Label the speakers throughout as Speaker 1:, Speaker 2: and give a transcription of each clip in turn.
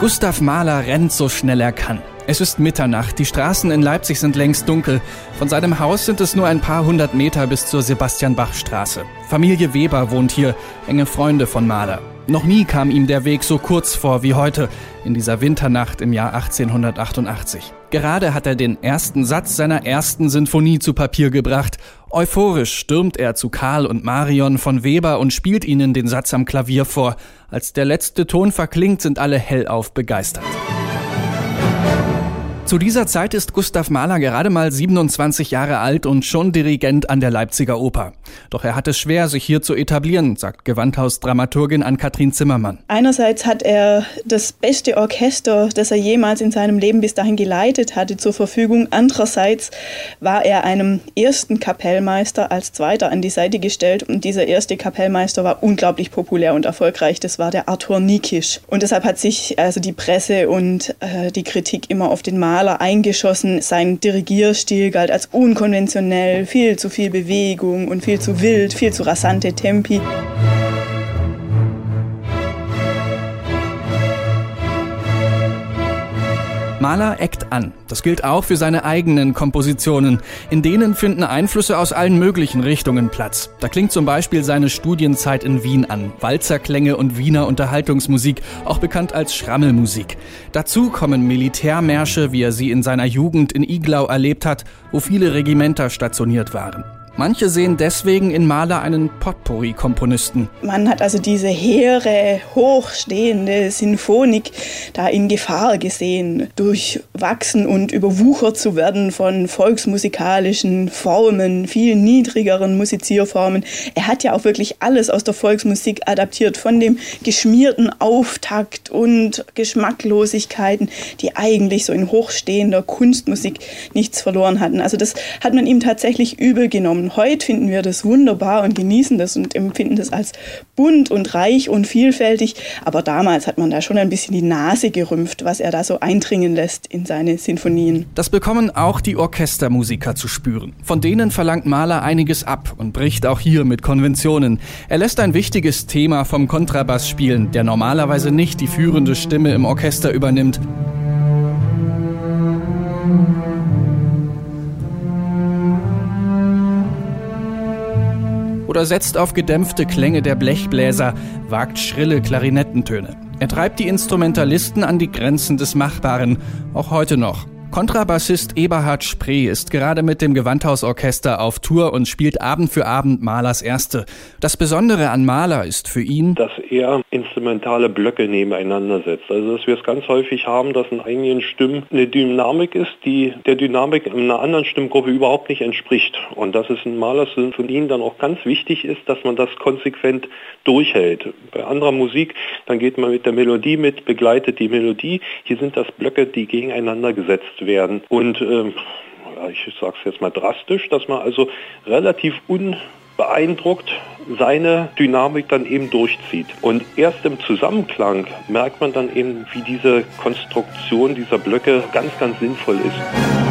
Speaker 1: Gustav Mahler rennt so schnell er kann. Es ist Mitternacht, die Straßen in Leipzig sind längst dunkel. Von seinem Haus sind es nur ein paar hundert Meter bis zur Sebastian-Bach-Straße. Familie Weber wohnt hier, enge Freunde von Mahler. Noch nie kam ihm der Weg so kurz vor wie heute, in dieser Winternacht im Jahr 1888. Gerade hat er den ersten Satz seiner ersten Sinfonie zu Papier gebracht. Euphorisch stürmt er zu Karl und Marion von Weber und spielt ihnen den Satz am Klavier vor. Als der letzte Ton verklingt, sind alle hellauf begeistert. Zu dieser Zeit ist Gustav Mahler gerade mal 27 Jahre alt und schon Dirigent an der Leipziger Oper. Doch er hat es schwer, sich hier zu etablieren, sagt Gewandhaus-Dramaturgin Ann-Kathrin Zimmermann.
Speaker 2: Einerseits hat er das beste Orchester, das er jemals in seinem Leben bis dahin geleitet hatte, zur Verfügung. Andererseits war er einem ersten Kapellmeister als Zweiter an die Seite gestellt und dieser erste Kapellmeister war unglaublich populär und erfolgreich. Das war der Arthur Nikisch. Und deshalb hat sich also die Presse und äh, die Kritik immer auf den Mahler Maler eingeschossen. Sein Dirigierstil galt als unkonventionell, viel zu viel Bewegung und viel zu wild, viel zu rasante Tempi.
Speaker 1: Mahler eckt an. Das gilt auch für seine eigenen Kompositionen. In denen finden Einflüsse aus allen möglichen Richtungen Platz. Da klingt zum Beispiel seine Studienzeit in Wien an. Walzerklänge und Wiener Unterhaltungsmusik, auch bekannt als Schrammelmusik. Dazu kommen Militärmärsche, wie er sie in seiner Jugend in Iglau erlebt hat, wo viele Regimenter stationiert waren. Manche sehen deswegen in Mahler einen Potpourri-Komponisten.
Speaker 2: Man hat also diese hehre, hochstehende Sinfonik da in Gefahr gesehen, durchwachsen und überwuchert zu werden von volksmusikalischen Formen, viel niedrigeren Musizierformen. Er hat ja auch wirklich alles aus der Volksmusik adaptiert, von dem geschmierten Auftakt und Geschmacklosigkeiten, die eigentlich so in hochstehender Kunstmusik nichts verloren hatten. Also das hat man ihm tatsächlich übel genommen heute finden wir das wunderbar und genießen das und empfinden das als bunt und reich und vielfältig. Aber damals hat man da schon ein bisschen die Nase gerümpft, was er da so eindringen lässt in seine Sinfonien.
Speaker 1: Das bekommen auch die Orchestermusiker zu spüren. Von denen verlangt Mahler einiges ab und bricht auch hier mit Konventionen. Er lässt ein wichtiges Thema vom Kontrabass spielen, der normalerweise nicht die führende Stimme im Orchester übernimmt. Oder setzt auf gedämpfte Klänge der Blechbläser, wagt schrille Klarinettentöne. Er treibt die Instrumentalisten an die Grenzen des Machbaren, auch heute noch. Kontrabassist Eberhard Spree ist gerade mit dem Gewandhausorchester auf Tour und spielt Abend für Abend Mahlers Erste. Das Besondere an Mahler ist für ihn,
Speaker 3: dass er instrumentale Blöcke nebeneinander setzt. Also dass wir es ganz häufig haben, dass in einigen Stimmen eine Dynamik ist, die der Dynamik in einer anderen Stimmgruppe überhaupt nicht entspricht. Und dass es in Mahlers von ihnen dann auch ganz wichtig ist, dass man das konsequent durchhält. Bei anderer Musik, dann geht man mit der Melodie mit, begleitet die Melodie. Hier sind das Blöcke, die gegeneinander gesetzt werden. Und ähm, ich sage es jetzt mal drastisch, dass man also relativ unbeeindruckt seine Dynamik dann eben durchzieht. Und erst im Zusammenklang merkt man dann eben, wie diese Konstruktion dieser Blöcke ganz, ganz sinnvoll ist.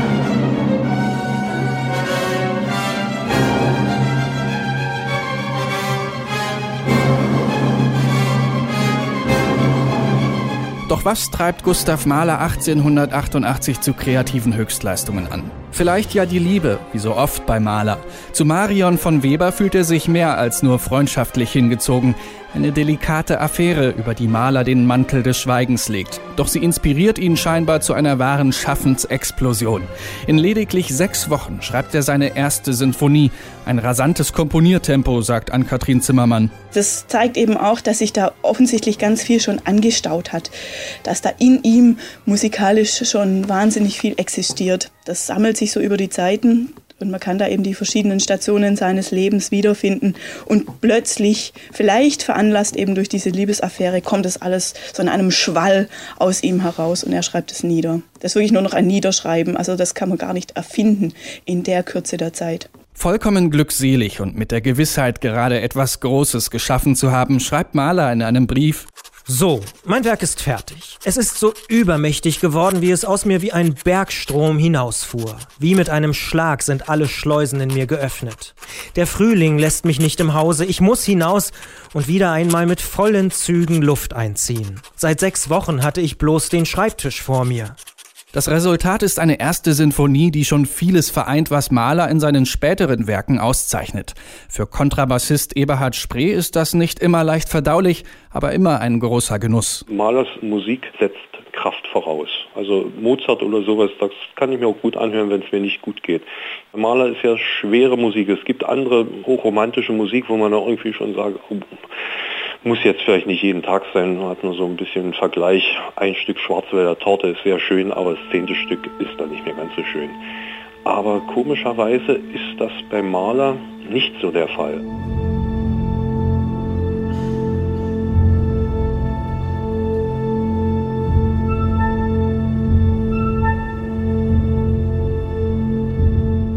Speaker 1: Doch was treibt Gustav Mahler 1888 zu kreativen Höchstleistungen an? Vielleicht ja die Liebe, wie so oft bei Mahler. Zu Marion von Weber fühlt er sich mehr als nur freundschaftlich hingezogen. Eine delikate Affäre, über die Mahler den Mantel des Schweigens legt. Doch sie inspiriert ihn scheinbar zu einer wahren Schaffensexplosion. In lediglich sechs Wochen schreibt er seine erste Sinfonie. Ein rasantes Komponiertempo, sagt Ann-Kathrin Zimmermann.
Speaker 2: Das zeigt eben auch, dass sich da offensichtlich ganz viel schon angestaut hat. Dass da in ihm musikalisch schon wahnsinnig viel existiert. Das sammelt sich so über die Zeiten Und man kann da eben die verschiedenen Stationen seines Lebens wiederfinden. Und plötzlich, vielleicht veranlasst eben durch diese Liebesaffäre, kommt es alles so in einem Schwall aus ihm heraus und er schreibt es nieder. Das ist wirklich nur noch ein Niederschreiben. Also das kann man gar nicht erfinden in der Kürze der Zeit.
Speaker 1: Vollkommen glückselig und mit der Gewissheit, gerade etwas Großes geschaffen zu haben, schreibt Mahler in einem Brief,
Speaker 4: so, mein Werk ist fertig. Es ist so übermächtig geworden, wie es aus mir wie ein Bergstrom hinausfuhr. Wie mit einem Schlag sind alle Schleusen in mir geöffnet. Der Frühling lässt mich nicht im Hause, ich muss hinaus und wieder einmal mit vollen Zügen Luft einziehen. Seit sechs Wochen hatte ich bloß den Schreibtisch vor mir.
Speaker 1: Das Resultat ist eine erste Sinfonie, die schon vieles vereint, was Mahler in seinen späteren Werken auszeichnet. Für Kontrabassist Eberhard Spree ist das nicht immer leicht verdaulich, aber immer ein großer Genuss.
Speaker 3: Mahlers Musik setzt Kraft voraus. Also Mozart oder sowas, das kann ich mir auch gut anhören, wenn es mir nicht gut geht. Mahler ist ja schwere Musik. Es gibt andere hochromantische Musik, wo man auch irgendwie schon sagt, oh, muss jetzt vielleicht nicht jeden Tag sein, man hat nur so ein bisschen einen Vergleich. Ein Stück Schwarzwälder Torte ist sehr schön, aber das zehnte Stück ist dann nicht mehr ganz so schön. Aber komischerweise ist das beim Maler nicht so der Fall.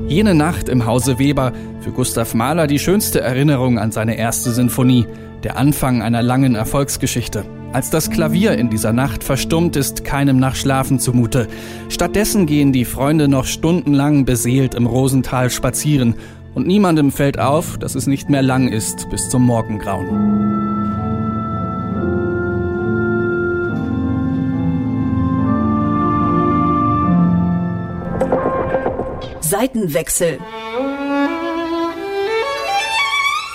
Speaker 1: Jene Nacht im Hause Weber, für Gustav Mahler die schönste Erinnerung an seine erste Sinfonie der Anfang einer langen Erfolgsgeschichte. Als das Klavier in dieser Nacht verstummt, ist keinem nach Schlafen zumute. Stattdessen gehen die Freunde noch stundenlang beseelt im Rosental spazieren und niemandem fällt auf, dass es nicht mehr lang ist bis zum Morgengrauen.
Speaker 5: Seitenwechsel